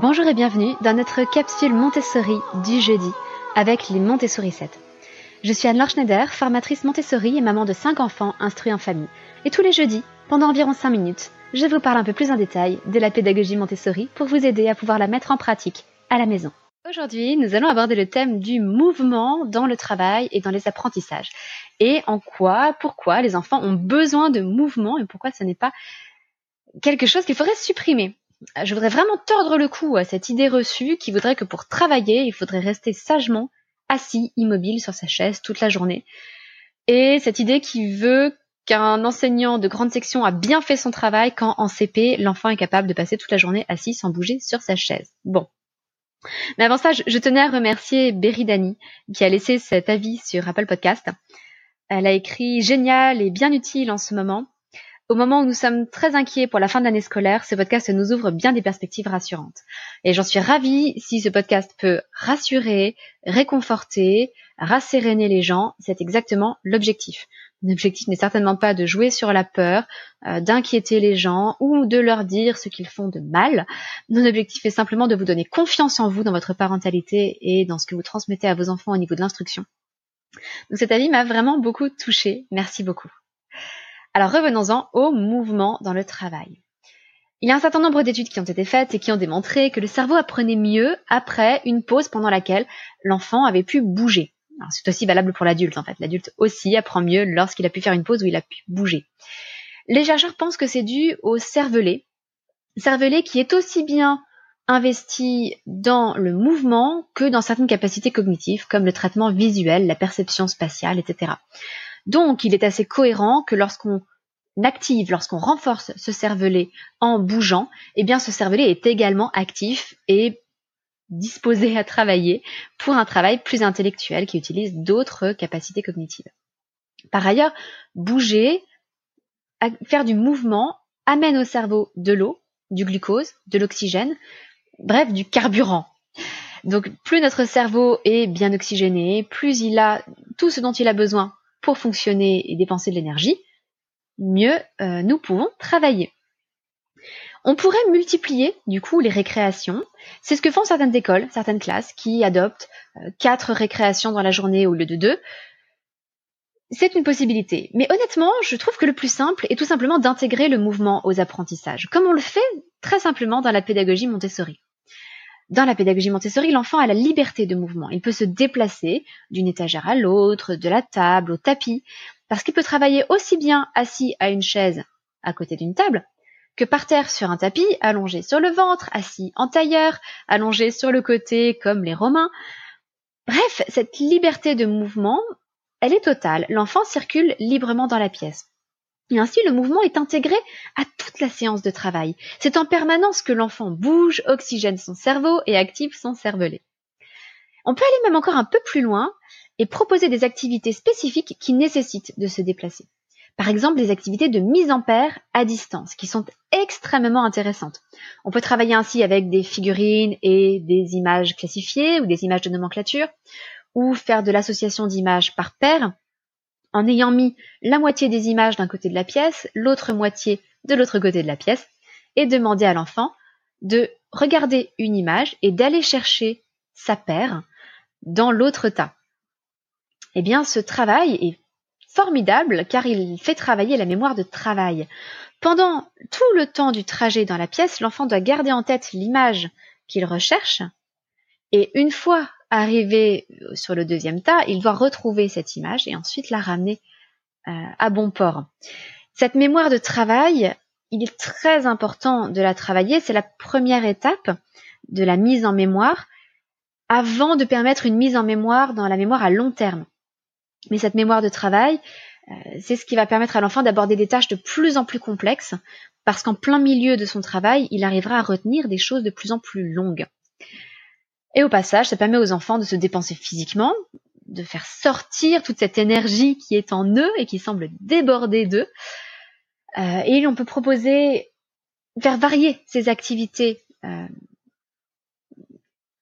Bonjour et bienvenue dans notre capsule Montessori du jeudi avec les Montessori 7. Je suis Anne-Laure Schneider, formatrice Montessori et maman de 5 enfants instruits en famille. Et tous les jeudis, pendant environ 5 minutes, je vous parle un peu plus en détail de la pédagogie Montessori pour vous aider à pouvoir la mettre en pratique à la maison. Aujourd'hui, nous allons aborder le thème du mouvement dans le travail et dans les apprentissages. Et en quoi, pourquoi les enfants ont besoin de mouvement et pourquoi ce n'est pas quelque chose qu'il faudrait supprimer je voudrais vraiment tordre le cou à cette idée reçue qui voudrait que pour travailler, il faudrait rester sagement assis, immobile sur sa chaise toute la journée. Et cette idée qui veut qu'un enseignant de grande section a bien fait son travail quand en CP, l'enfant est capable de passer toute la journée assis sans bouger sur sa chaise. Bon. Mais avant ça, je tenais à remercier Berry qui a laissé cet avis sur Apple Podcast. Elle a écrit génial et bien utile en ce moment. Au moment où nous sommes très inquiets pour la fin de l'année scolaire, ce podcast nous ouvre bien des perspectives rassurantes. Et j'en suis ravie si ce podcast peut rassurer, réconforter, rasséréner les gens. C'est exactement l'objectif. L'objectif n'est certainement pas de jouer sur la peur, euh, d'inquiéter les gens ou de leur dire ce qu'ils font de mal. Mon objectif est simplement de vous donner confiance en vous, dans votre parentalité et dans ce que vous transmettez à vos enfants au niveau de l'instruction. Donc cet avis m'a vraiment beaucoup touchée. Merci beaucoup. Alors revenons-en au mouvement dans le travail. Il y a un certain nombre d'études qui ont été faites et qui ont démontré que le cerveau apprenait mieux après une pause pendant laquelle l'enfant avait pu bouger. C'est aussi valable pour l'adulte en fait. L'adulte aussi apprend mieux lorsqu'il a pu faire une pause où il a pu bouger. Les chercheurs pensent que c'est dû au cervelet. Cervelet qui est aussi bien investi dans le mouvement que dans certaines capacités cognitives comme le traitement visuel, la perception spatiale, etc. Donc, il est assez cohérent que lorsqu'on active, lorsqu'on renforce ce cervelet en bougeant, eh bien, ce cervelet est également actif et disposé à travailler pour un travail plus intellectuel qui utilise d'autres capacités cognitives. Par ailleurs, bouger, faire du mouvement amène au cerveau de l'eau, du glucose, de l'oxygène, bref, du carburant. Donc plus notre cerveau est bien oxygéné, plus il a tout ce dont il a besoin pour fonctionner et dépenser de l'énergie, mieux euh, nous pouvons travailler. On pourrait multiplier du coup les récréations. C'est ce que font certaines écoles, certaines classes qui adoptent euh, quatre récréations dans la journée au lieu de deux. C'est une possibilité. Mais honnêtement, je trouve que le plus simple est tout simplement d'intégrer le mouvement aux apprentissages, comme on le fait très simplement dans la pédagogie Montessori. Dans la pédagogie Montessori, l'enfant a la liberté de mouvement. Il peut se déplacer d'une étagère à l'autre, de la table au tapis, parce qu'il peut travailler aussi bien assis à une chaise à côté d'une table, que par terre sur un tapis, allongé sur le ventre, assis en tailleur, allongé sur le côté comme les Romains. Bref, cette liberté de mouvement, elle est totale. L'enfant circule librement dans la pièce. Et ainsi, le mouvement est intégré à toute la séance de travail. C'est en permanence que l'enfant bouge, oxygène son cerveau et active son cervelet. On peut aller même encore un peu plus loin et proposer des activités spécifiques qui nécessitent de se déplacer. Par exemple, les activités de mise en paire à distance, qui sont extrêmement intéressantes. On peut travailler ainsi avec des figurines et des images classifiées ou des images de nomenclature, ou faire de l'association d'images par paire, en ayant mis la moitié des images d'un côté de la pièce, l'autre moitié de l'autre côté de la pièce, et demander à l'enfant de regarder une image et d'aller chercher sa paire dans l'autre tas. Eh bien, ce travail est formidable car il fait travailler la mémoire de travail. Pendant tout le temps du trajet dans la pièce, l'enfant doit garder en tête l'image qu'il recherche et une fois arrivé sur le deuxième tas, il doit retrouver cette image et ensuite la ramener euh, à bon port. Cette mémoire de travail, il est très important de la travailler. C'est la première étape de la mise en mémoire avant de permettre une mise en mémoire dans la mémoire à long terme. Mais cette mémoire de travail, euh, c'est ce qui va permettre à l'enfant d'aborder des tâches de plus en plus complexes parce qu'en plein milieu de son travail, il arrivera à retenir des choses de plus en plus longues. Et au passage, ça permet aux enfants de se dépenser physiquement, de faire sortir toute cette énergie qui est en eux et qui semble déborder d'eux. Euh, et on peut proposer, faire varier ces activités euh,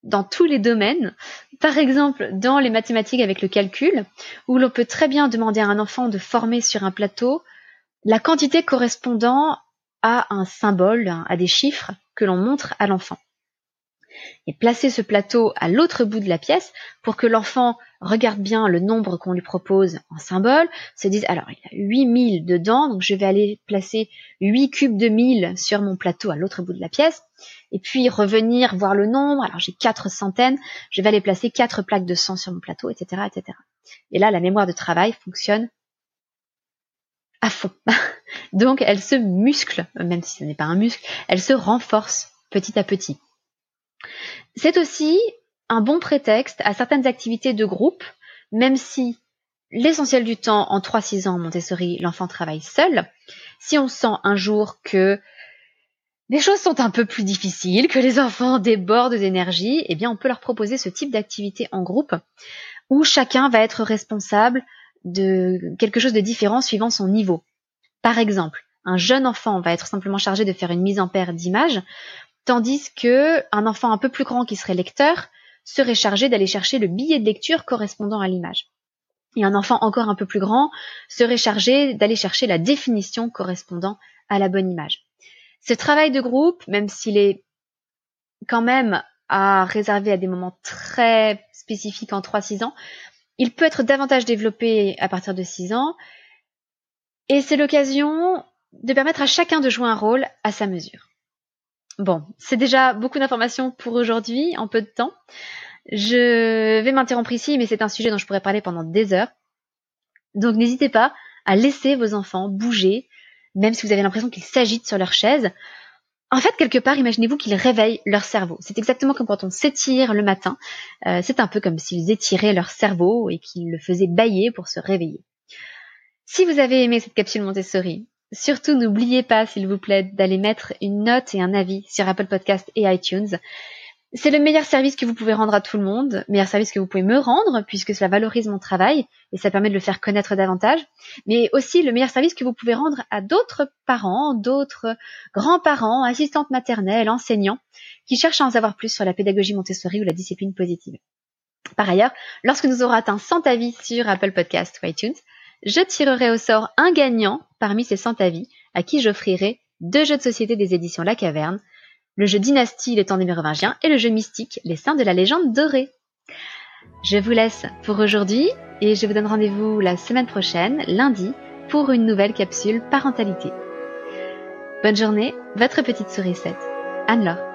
dans tous les domaines. Par exemple, dans les mathématiques avec le calcul, où l'on peut très bien demander à un enfant de former sur un plateau la quantité correspondant à un symbole, à des chiffres que l'on montre à l'enfant. Et placer ce plateau à l'autre bout de la pièce pour que l'enfant regarde bien le nombre qu'on lui propose en symbole, se dise alors il y a 8000 dedans, donc je vais aller placer 8 cubes de 1000 sur mon plateau à l'autre bout de la pièce, et puis revenir voir le nombre, alors j'ai 4 centaines, je vais aller placer 4 plaques de sang sur mon plateau, etc. etc. Et là, la mémoire de travail fonctionne à fond. donc elle se muscle, même si ce n'est pas un muscle, elle se renforce petit à petit. C'est aussi un bon prétexte à certaines activités de groupe, même si l'essentiel du temps, en 3-6 ans Montessori, l'enfant travaille seul. Si on sent un jour que les choses sont un peu plus difficiles, que les enfants débordent d'énergie, eh bien on peut leur proposer ce type d'activité en groupe où chacun va être responsable de quelque chose de différent suivant son niveau. Par exemple, un jeune enfant va être simplement chargé de faire une mise en paire d'images, tandis que un enfant un peu plus grand qui serait lecteur serait chargé d'aller chercher le billet de lecture correspondant à l'image. Et un enfant encore un peu plus grand serait chargé d'aller chercher la définition correspondant à la bonne image. Ce travail de groupe, même s'il est quand même à réserver à des moments très spécifiques en 3-6 ans, il peut être davantage développé à partir de 6 ans. Et c'est l'occasion de permettre à chacun de jouer un rôle à sa mesure. Bon, c'est déjà beaucoup d'informations pour aujourd'hui en peu de temps. Je vais m'interrompre ici, mais c'est un sujet dont je pourrais parler pendant des heures. Donc n'hésitez pas à laisser vos enfants bouger, même si vous avez l'impression qu'ils s'agitent sur leur chaise. En fait, quelque part, imaginez-vous qu'ils réveillent leur cerveau. C'est exactement comme quand on s'étire le matin. Euh, c'est un peu comme s'ils étiraient leur cerveau et qu'ils le faisaient bailler pour se réveiller. Si vous avez aimé cette capsule Montessori, Surtout, n'oubliez pas, s'il vous plaît, d'aller mettre une note et un avis sur Apple Podcast et iTunes. C'est le meilleur service que vous pouvez rendre à tout le monde, meilleur service que vous pouvez me rendre, puisque cela valorise mon travail et ça permet de le faire connaître davantage, mais aussi le meilleur service que vous pouvez rendre à d'autres parents, d'autres grands-parents, assistantes maternelles, enseignants, qui cherchent à en savoir plus sur la pédagogie Montessori ou la discipline positive. Par ailleurs, lorsque nous aurons atteint 100 avis sur Apple Podcast ou iTunes, je tirerai au sort un gagnant parmi ces 100 avis à qui j'offrirai deux jeux de société des éditions La Caverne, le jeu Dynastie, les temps des Mérovingiens et le jeu Mystique, les saints de la légende dorée. Je vous laisse pour aujourd'hui et je vous donne rendez-vous la semaine prochaine, lundi, pour une nouvelle capsule parentalité. Bonne journée, votre petite sourisette, Anne-Laure.